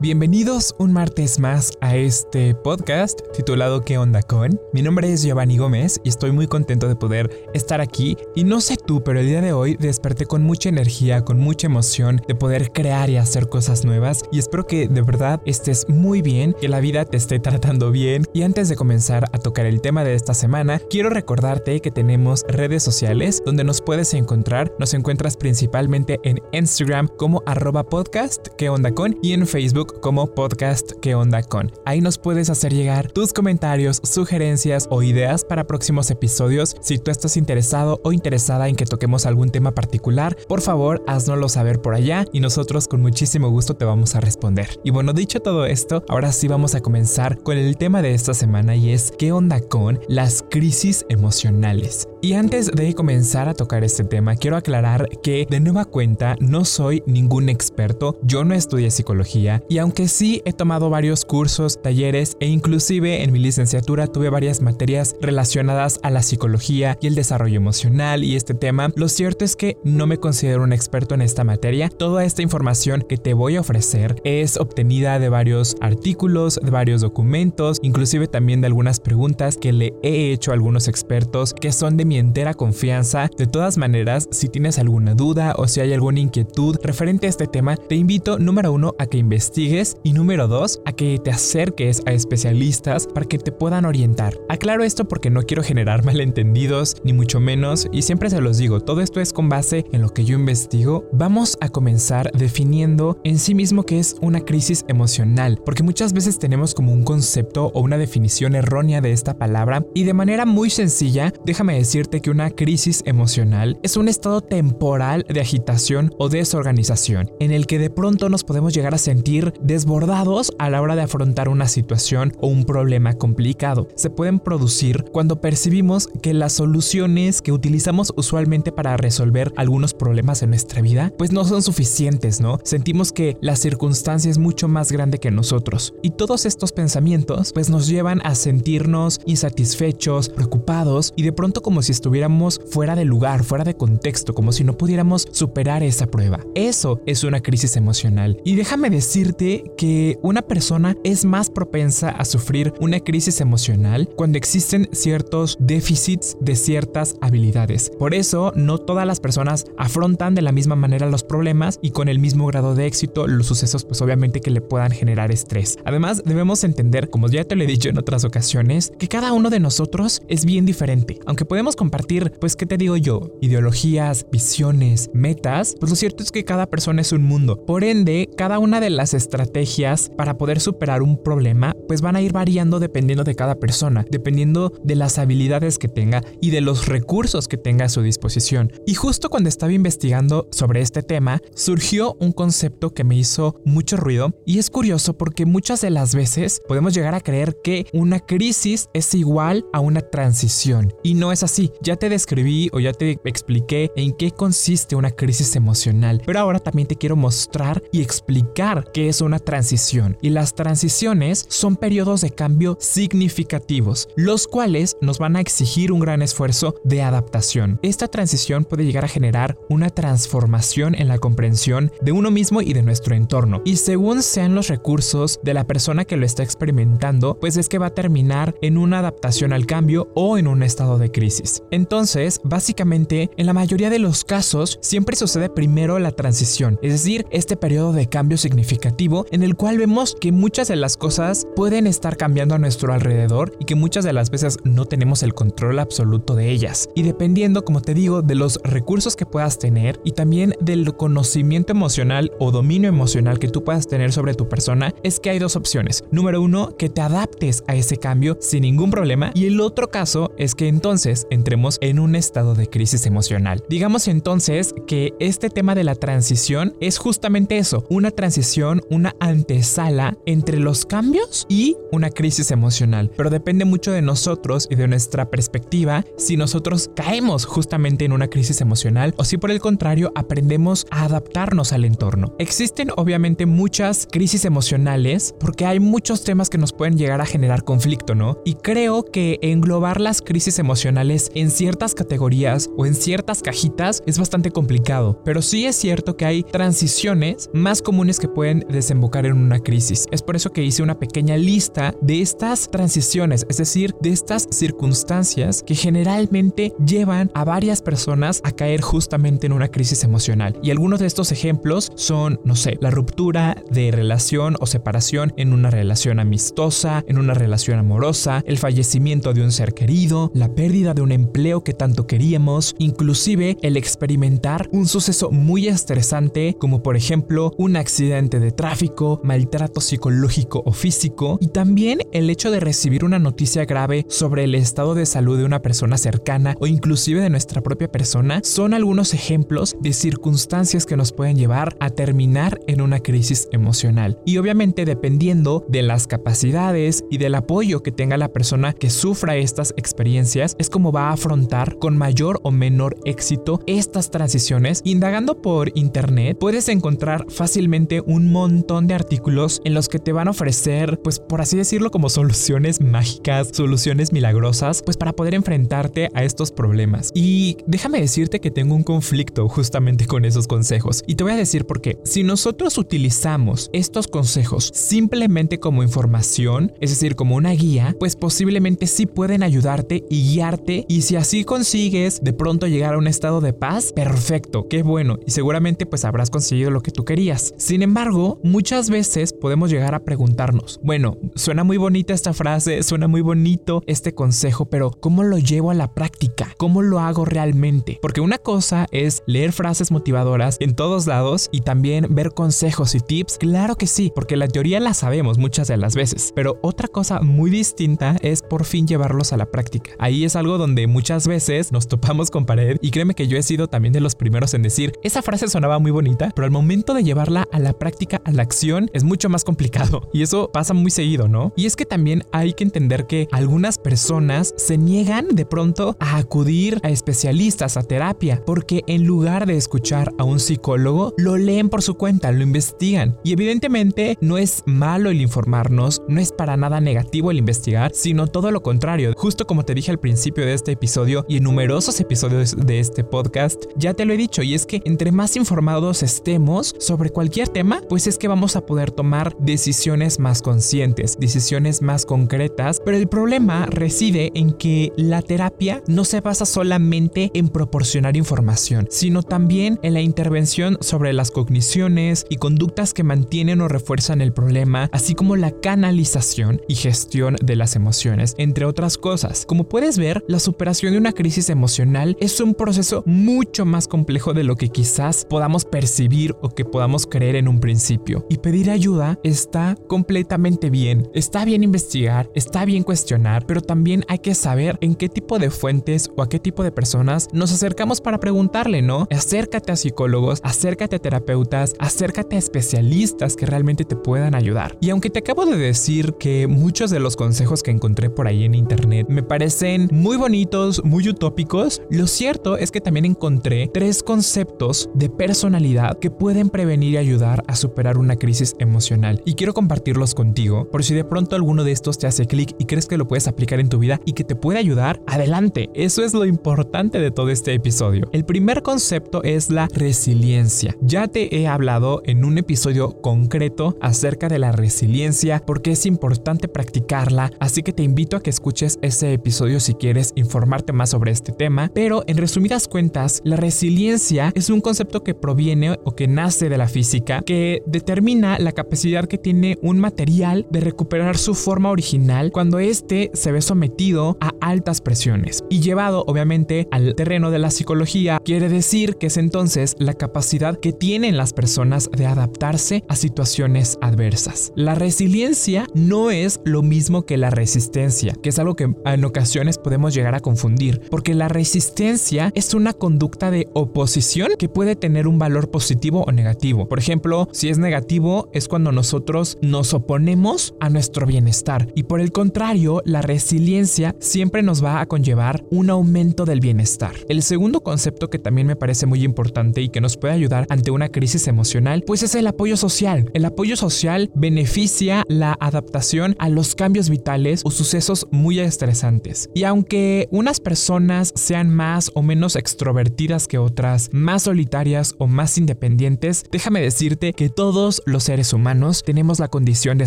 Bienvenidos un martes más a este podcast titulado ¿Qué onda con? Mi nombre es Giovanni Gómez y estoy muy contento de poder estar aquí y no sé tú, pero el día de hoy desperté con mucha energía, con mucha emoción de poder crear y hacer cosas nuevas y espero que de verdad estés muy bien, que la vida te esté tratando bien y antes de comenzar a tocar el tema de esta semana, quiero recordarte que tenemos redes sociales donde nos puedes encontrar, nos encuentras principalmente en Instagram como arroba podcast, ¿Qué onda con? y en Facebook como podcast ¿Qué onda con? Ahí nos puedes hacer llegar tus comentarios, sugerencias o ideas para próximos episodios. Si tú estás interesado o interesada en que toquemos algún tema particular, por favor haznoslo saber por allá y nosotros con muchísimo gusto te vamos a responder. Y bueno, dicho todo esto, ahora sí vamos a comenzar con el tema de esta semana y es ¿qué onda con las crisis emocionales? Y antes de comenzar a tocar este tema, quiero aclarar que de nueva cuenta no soy ningún experto, yo no estudié psicología y aunque sí he tomado varios cursos, talleres e inclusive en mi licenciatura tuve varias materias relacionadas a la psicología y el desarrollo emocional y este tema, lo cierto es que no me considero un experto en esta materia. Toda esta información que te voy a ofrecer es obtenida de varios artículos, de varios documentos, inclusive también de algunas preguntas que le he hecho a algunos expertos que son de mi entera confianza. De todas maneras, si tienes alguna duda o si hay alguna inquietud referente a este tema, te invito número uno a que investigues y número dos, a que te acerques a especialistas para que te puedan orientar. Aclaro esto porque no quiero generar malentendidos, ni mucho menos, y siempre se los digo, todo esto es con base en lo que yo investigo. Vamos a comenzar definiendo en sí mismo qué es una crisis emocional, porque muchas veces tenemos como un concepto o una definición errónea de esta palabra, y de manera muy sencilla, déjame decirte que una crisis emocional es un estado temporal de agitación o desorganización, en el que de pronto nos podemos llegar a sentir desbordados a la hora de afrontar una situación o un problema complicado. Se pueden producir cuando percibimos que las soluciones que utilizamos usualmente para resolver algunos problemas en nuestra vida pues no son suficientes, ¿no? Sentimos que la circunstancia es mucho más grande que nosotros. Y todos estos pensamientos pues nos llevan a sentirnos insatisfechos, preocupados y de pronto como si estuviéramos fuera de lugar, fuera de contexto, como si no pudiéramos superar esa prueba. Eso es una crisis emocional. Y déjame decirte que una persona es más propensa a sufrir una crisis emocional cuando existen ciertos déficits de ciertas habilidades. Por eso, no todas las personas afrontan de la misma manera los problemas y con el mismo grado de éxito los sucesos pues obviamente que le puedan generar estrés. Además, debemos entender, como ya te lo he dicho en otras ocasiones, que cada uno de nosotros es bien diferente. Aunque podemos compartir, pues, ¿qué te digo yo? Ideologías, visiones, metas, pues lo cierto es que cada persona es un mundo. Por ende, cada una de las estrategias estrategias para poder superar un problema, pues van a ir variando dependiendo de cada persona, dependiendo de las habilidades que tenga y de los recursos que tenga a su disposición. Y justo cuando estaba investigando sobre este tema, surgió un concepto que me hizo mucho ruido y es curioso porque muchas de las veces podemos llegar a creer que una crisis es igual a una transición y no es así. Ya te describí o ya te expliqué en qué consiste una crisis emocional, pero ahora también te quiero mostrar y explicar qué es una una transición y las transiciones son periodos de cambio significativos, los cuales nos van a exigir un gran esfuerzo de adaptación. Esta transición puede llegar a generar una transformación en la comprensión de uno mismo y de nuestro entorno. Y según sean los recursos de la persona que lo está experimentando, pues es que va a terminar en una adaptación al cambio o en un estado de crisis. Entonces, básicamente, en la mayoría de los casos, siempre sucede primero la transición, es decir, este periodo de cambio significativo en el cual vemos que muchas de las cosas pueden estar cambiando a nuestro alrededor y que muchas de las veces no tenemos el control absoluto de ellas. Y dependiendo, como te digo, de los recursos que puedas tener y también del conocimiento emocional o dominio emocional que tú puedas tener sobre tu persona, es que hay dos opciones. Número uno, que te adaptes a ese cambio sin ningún problema. Y el otro caso es que entonces entremos en un estado de crisis emocional. Digamos entonces que este tema de la transición es justamente eso, una transición, una antesala entre los cambios y una crisis emocional. Pero depende mucho de nosotros y de nuestra perspectiva si nosotros caemos justamente en una crisis emocional o si por el contrario aprendemos a adaptarnos al entorno. Existen obviamente muchas crisis emocionales porque hay muchos temas que nos pueden llegar a generar conflicto, ¿no? Y creo que englobar las crisis emocionales en ciertas categorías o en ciertas cajitas es bastante complicado, pero sí es cierto que hay transiciones más comunes que pueden desembocar en una crisis. Es por eso que hice una pequeña lista de estas transiciones, es decir, de estas circunstancias que generalmente llevan a varias personas a caer justamente en una crisis emocional. Y algunos de estos ejemplos son, no sé, la ruptura de relación o separación en una relación amistosa, en una relación amorosa, el fallecimiento de un ser querido, la pérdida de un empleo que tanto queríamos, inclusive el experimentar un suceso muy estresante como por ejemplo un accidente de tráfico, maltrato psicológico o físico y también el hecho de recibir una noticia grave sobre el estado de salud de una persona cercana o inclusive de nuestra propia persona son algunos ejemplos de circunstancias que nos pueden llevar a terminar en una crisis emocional. Y obviamente dependiendo de las capacidades y del apoyo que tenga la persona que sufra estas experiencias, es como va a afrontar con mayor o menor éxito estas transiciones. Indagando por internet, puedes encontrar fácilmente un montón de artículos en los que te van a ofrecer, pues por así decirlo, como soluciones mágicas, soluciones milagrosas, pues para poder enfrentarte a estos problemas. Y déjame decirte que tengo un conflicto justamente con esos consejos. Y te voy a decir por qué. Si nosotros utilizamos estos consejos simplemente como información, es decir, como una guía, pues posiblemente sí pueden ayudarte y guiarte. Y si así consigues de pronto llegar a un estado de paz, perfecto, qué bueno. Y seguramente pues habrás conseguido lo que tú querías. Sin embargo, muchas veces podemos llegar a preguntarnos, bueno, suena muy bonita esta frase, suena muy bonito este consejo, pero ¿cómo lo llevo a la práctica? ¿Cómo lo hago realmente? Porque una cosa es leer frases motivadoras en todos lados y también ver consejos y tips. Claro que sí, porque la teoría la sabemos muchas de las veces, pero otra cosa muy distinta es por fin llevarlos a la práctica. Ahí es algo donde muchas veces nos topamos con pared y créeme que yo he sido también de los primeros en decir, esa frase sonaba muy bonita, pero al momento de llevarla a la práctica, a la acción, es mucho más complicado. Y eso pasa muy seguido, ¿no? Y es que también hay que entender que algunas personas se niegan de pronto a acudir a especialistas, a terapia, porque en lugar de escuchar a un psicólogo, lo leen por su cuenta, lo investigan. Y evidentemente no es malo el informarnos, no es para nada negativo el investigar, sino todo lo contrario. Justo como te dije al principio de este episodio y en numerosos episodios de este podcast, ya te lo he dicho, y es que entre más informados estemos sobre cualquier tema, pues es que vamos a poder tomar decisiones más conscientes, decisiones más concretas, pero el problema reside en que la terapia no se basa solamente en proporcionar información, sino también en la intervención sobre las cogniciones y conductas que mantienen o refuerzan el problema, así como la canalización y gestión de las emociones, entre otras cosas. Como puedes ver, la superación de una crisis emocional es un proceso mucho más complejo de lo que quizás podamos percibir o que podamos creer en un principio. Y pedir ayuda está completamente bien. Está bien investigar, está bien cuestionar, pero también hay que saber en qué tipo de fuentes o a qué tipo de personas nos acercamos para preguntarle, ¿no? Acércate a psicólogos, acércate a terapeutas, acércate a especialistas que realmente te puedan ayudar. Y aunque te acabo de decir que muchos de los consejos que encontré por ahí en internet me parecen muy bonitos, muy utópicos, lo cierto es que también encontré tres conceptos de personalidad que pueden prevenir y ayudar a superar una crisis emocional. Y quiero compartirlos contigo por si de pronto alguno de estos te hace clic y crees que lo puedes aplicar en tu vida y que te puede ayudar, adelante. Eso es lo importante de todo este episodio. El primer concepto es la resiliencia. Ya te he hablado en un episodio concreto acerca de la resiliencia porque es importante practicarla, así que te invito a que escuches ese episodio si quieres informarte más sobre este tema, pero en resumidas cuentas, la resiliencia es un concepto que proviene o que nace de la física que determina la capacidad que tiene un material de recuperar su forma original cuando éste se ve sometido a altas presiones. Y llevado obviamente al terreno de la psicología, quiere decir que es entonces la capacidad que tienen las personas de adaptarse a situaciones adversas. La resiliencia no es lo mismo que la resistencia, que es algo que en ocasiones podemos llegar a confundir, porque la resistencia es una conducta de oposición que puede tener un valor positivo o negativo. Por ejemplo, si es negativo es cuando nosotros nos oponemos a nuestro bienestar y por el contrario, la resiliencia siempre nos va a conllevar un aumento del bienestar. El segundo concepto que también me parece muy importante y que nos puede ayudar ante una crisis emocional, pues es el apoyo social. El apoyo social beneficia la adaptación a los cambios vitales o sucesos muy estresantes. Y aunque unas personas sean más o menos extrovertidas que otras, más solitarias o más independientes, déjame decirte que todos los seres humanos tenemos la condición de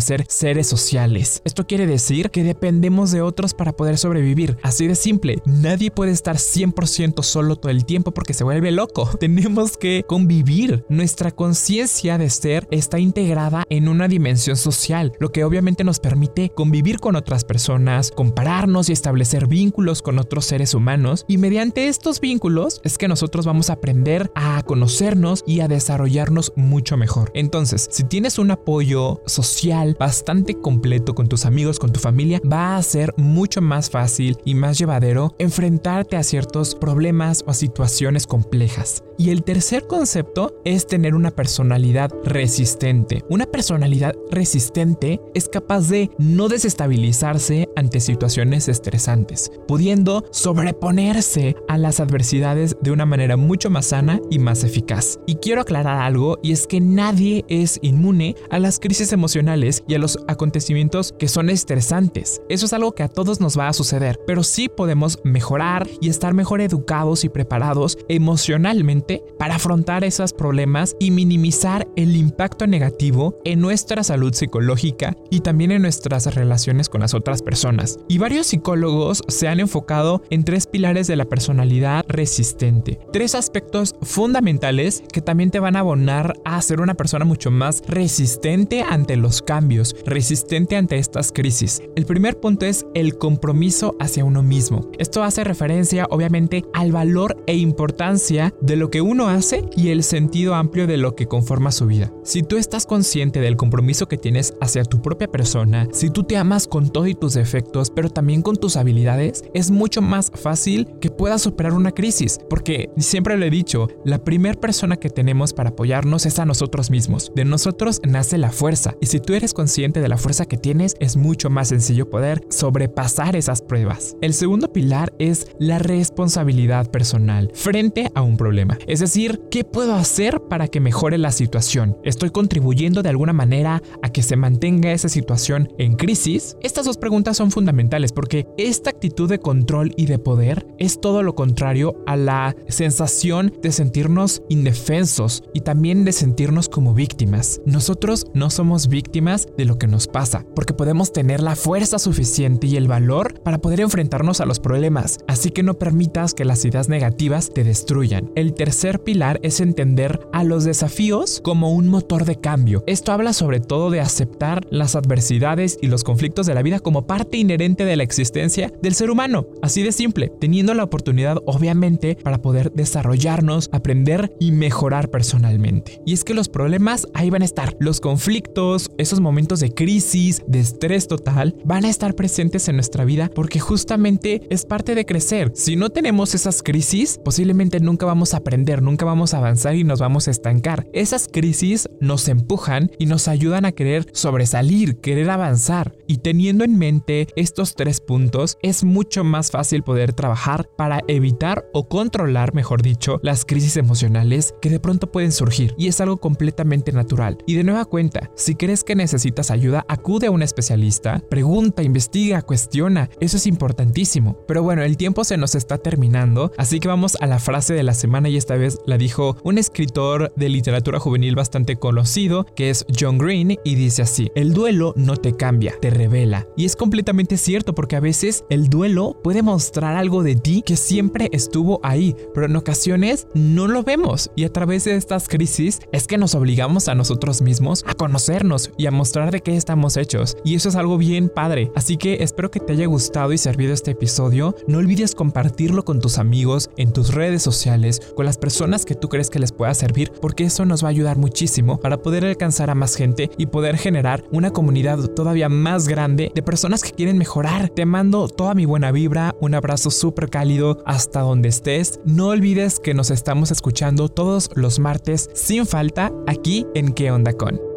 ser seres sociales. Esto quiere decir que dependemos de otros para poder sobrevivir. Así de simple, nadie puede estar 100% solo todo el tiempo porque se vuelve loco. Tenemos que convivir. Nuestra conciencia de ser está integrada en una dimensión social, lo que obviamente nos permite convivir con otras personas, compararnos y establecer vínculos con otros seres humanos. Y mediante estos vínculos es que nosotros vamos a aprender a conocernos y a desarrollarnos mucho mejor. Entonces, si tienes un apoyo social bastante completo con tus amigos, con tu familia, va a ser mucho más fácil y más llevadero enfrentarte a ciertos problemas o a situaciones complejas. Y el tercer concepto es tener una personalidad resistente. Una personalidad resistente es capaz de no desestabilizarse ante situaciones estresantes, pudiendo sobreponerse a las adversidades de una manera mucho más sana y más eficaz. Y quiero aclarar algo y es que nadie es inmune a las crisis emocionales y a los acontecimientos que son estresantes. Eso es algo que a todos nos va a suceder, pero sí podemos mejorar y estar mejor educados y preparados emocionalmente para afrontar esos problemas y minimizar el impacto negativo en nuestra salud psicológica y también en nuestras relaciones con las otras personas. Y varios psicólogos se han enfocado en tres pilares de la personalidad resistente. Tres aspectos fundamentales que también te van a abonar a ser una persona mucho más resistente ante los cambios, resistente ante estas crisis. El primer punto es el compromiso hacia uno mismo. Esto hace referencia obviamente al valor e importancia de lo que uno hace y el sentido amplio de lo que conforma su vida. Si tú estás consciente del compromiso que tienes hacia tu propia persona, si tú te amas con todo y tus defectos, pero también con tus habilidades, es mucho más fácil que puedas superar una crisis, porque siempre lo he dicho, la primera persona que tenemos para apoyarnos es a nosotros mismos. Nosotros nace la fuerza, y si tú eres consciente de la fuerza que tienes, es mucho más sencillo poder sobrepasar esas pruebas. El segundo pilar es la responsabilidad personal frente a un problema. Es decir, ¿qué puedo hacer para que mejore la situación? ¿Estoy contribuyendo de alguna manera a que se mantenga esa situación en crisis? Estas dos preguntas son fundamentales porque esta actitud de control y de poder es todo lo contrario a la sensación de sentirnos indefensos y también de sentirnos como víctimas. Nosotros no somos víctimas de lo que nos pasa, porque podemos tener la fuerza suficiente y el valor para poder enfrentarnos a los problemas, así que no permitas que las ideas negativas te destruyan. El tercer pilar es entender a los desafíos como un motor de cambio. Esto habla sobre todo de aceptar las adversidades y los conflictos de la vida como parte inherente de la existencia del ser humano, así de simple, teniendo la oportunidad obviamente para poder desarrollarnos, aprender y mejorar personalmente. Y es que los problemas ahí van a estar, los conflictos, esos momentos de crisis, de estrés total, van a estar presentes en nuestra vida porque justamente es parte de crecer. Si no tenemos esas crisis, posiblemente nunca vamos a aprender, nunca vamos a avanzar y nos vamos a estancar. Esas crisis nos empujan y nos ayudan a querer sobresalir, querer avanzar. Y teniendo en mente estos tres puntos, es mucho más fácil poder trabajar para evitar o controlar, mejor dicho, las crisis emocionales que de pronto pueden surgir. Y es algo completamente natural. Y de nueva cuenta, si crees que necesitas ayuda, acude a un especialista, pregunta, investiga, cuestiona. Eso es importantísimo. Pero bueno, el tiempo se nos está terminando, así que vamos a la frase de la semana y esta vez la dijo un escritor de literatura juvenil bastante conocido, que es John Green, y dice así, el duelo no te cambia, te revela. Y es completamente cierto porque a veces el duelo puede mostrar algo de ti que siempre estuvo ahí, pero en ocasiones no lo vemos y a través de estas crisis es que nos obligamos a nosotros mismos a conocernos y a mostrar de qué estamos hechos. Y eso es algo bien padre. Así que espero que te haya gustado y servido este episodio. No olvides compartirlo con tus amigos, en tus redes sociales, con las personas que tú crees que les pueda servir, porque eso nos va a ayudar muchísimo para poder alcanzar a más gente y poder generar una comunidad todavía más grande de personas que quieren mejorar. Te mando toda mi buena vibra, un abrazo súper cálido hasta donde estés. No olvides que nos estamos escuchando todos los martes sin falta aquí en ¿Qué onda con?